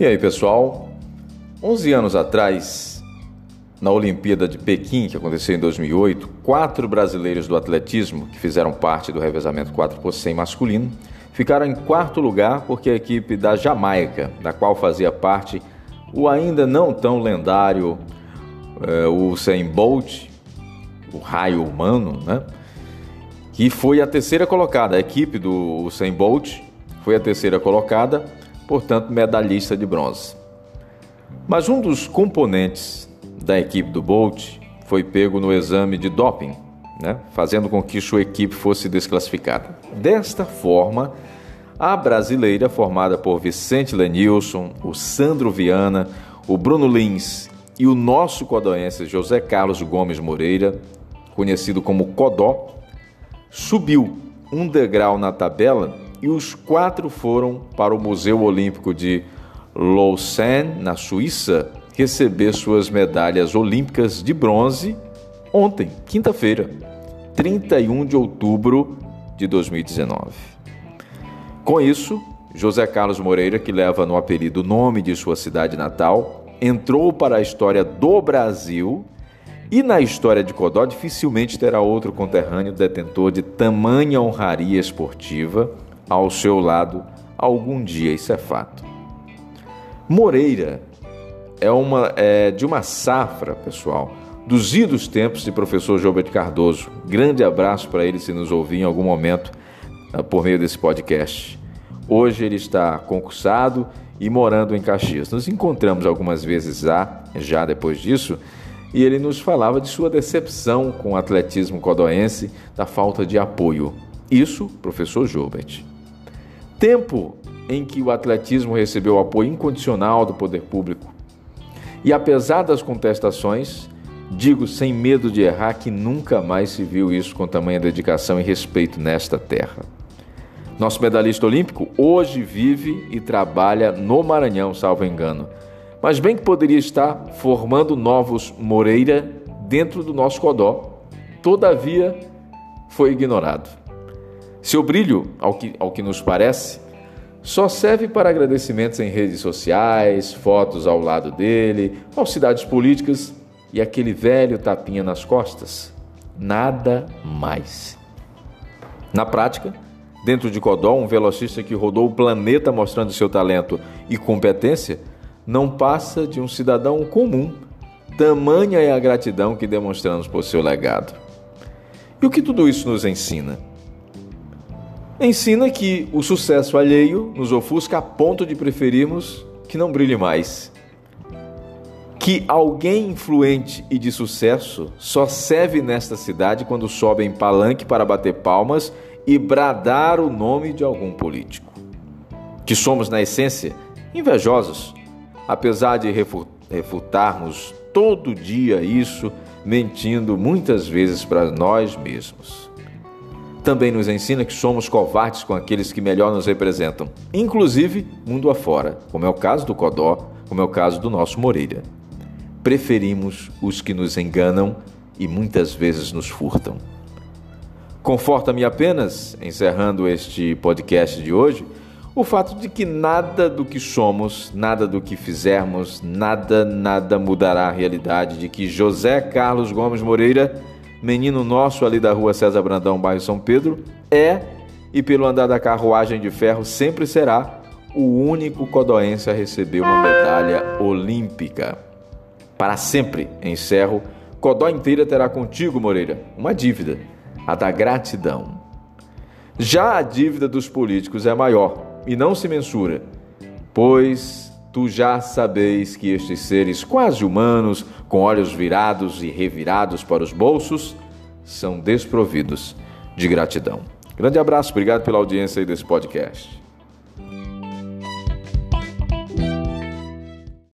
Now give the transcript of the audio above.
E aí, pessoal? 11 anos atrás, na Olimpíada de Pequim, que aconteceu em 2008, quatro brasileiros do atletismo, que fizeram parte do revezamento 4 por 100 masculino, ficaram em quarto lugar porque a equipe da Jamaica, da qual fazia parte o ainda não tão lendário uh, o Usain Bolt, o raio humano, né? que foi a terceira colocada. A equipe do Usain Bolt foi a terceira colocada portanto, medalhista de bronze. Mas um dos componentes da equipe do Bolt foi pego no exame de doping, né, fazendo com que sua equipe fosse desclassificada. Desta forma, a brasileira, formada por Vicente Lenilson, o Sandro Viana, o Bruno Lins e o nosso codoense José Carlos Gomes Moreira, conhecido como Codó, subiu um degrau na tabela e os quatro foram para o Museu Olímpico de Lausanne, na Suíça, receber suas medalhas olímpicas de bronze ontem, quinta-feira, 31 de outubro de 2019. Com isso, José Carlos Moreira, que leva no apelido o nome de sua cidade natal, entrou para a história do Brasil e na história de Codó dificilmente terá outro conterrâneo detentor de tamanha honraria esportiva ao seu lado algum dia, isso é fato. Moreira é, uma, é de uma safra, pessoal, dos idos tempos de professor Gilberto Cardoso. Grande abraço para ele se nos ouvir em algum momento uh, por meio desse podcast. Hoje ele está concursado e morando em Caxias. Nos encontramos algumas vezes já, já depois disso, e ele nos falava de sua decepção com o atletismo codoense, da falta de apoio. Isso, professor Gilbert tempo em que o atletismo recebeu apoio incondicional do poder público. E apesar das contestações, digo sem medo de errar que nunca mais se viu isso com tamanha dedicação e respeito nesta terra. Nosso medalhista olímpico hoje vive e trabalha no Maranhão, salvo engano, mas bem que poderia estar formando novos Moreira dentro do nosso Codó. Todavia, foi ignorado. Seu brilho, ao que, ao que nos parece, só serve para agradecimentos em redes sociais, fotos ao lado dele, falsidades políticas e aquele velho tapinha nas costas. Nada mais. Na prática, dentro de Codó, um velocista que rodou o planeta mostrando seu talento e competência não passa de um cidadão comum. Tamanha é a gratidão que demonstramos por seu legado. E o que tudo isso nos ensina? Ensina que o sucesso alheio nos ofusca a ponto de preferirmos que não brilhe mais. Que alguém influente e de sucesso só serve nesta cidade quando sobe em palanque para bater palmas e bradar o nome de algum político. Que somos, na essência, invejosos, apesar de refutarmos todo dia isso, mentindo muitas vezes para nós mesmos também nos ensina que somos covardes com aqueles que melhor nos representam, inclusive mundo afora, como é o caso do Codó, como é o caso do nosso Moreira. Preferimos os que nos enganam e muitas vezes nos furtam. Conforta-me apenas, encerrando este podcast de hoje, o fato de que nada do que somos, nada do que fizermos, nada, nada mudará a realidade de que José Carlos Gomes Moreira menino nosso ali da rua César Brandão, bairro São Pedro, é e pelo andar da carruagem de ferro sempre será o único codoense a receber uma medalha olímpica. Para sempre, encerro, Codó inteira terá contigo, Moreira, uma dívida, a da gratidão. Já a dívida dos políticos é maior e não se mensura, pois Tu já sabeis que estes seres quase humanos, com olhos virados e revirados para os bolsos, são desprovidos de gratidão. Grande abraço, obrigado pela audiência desse podcast.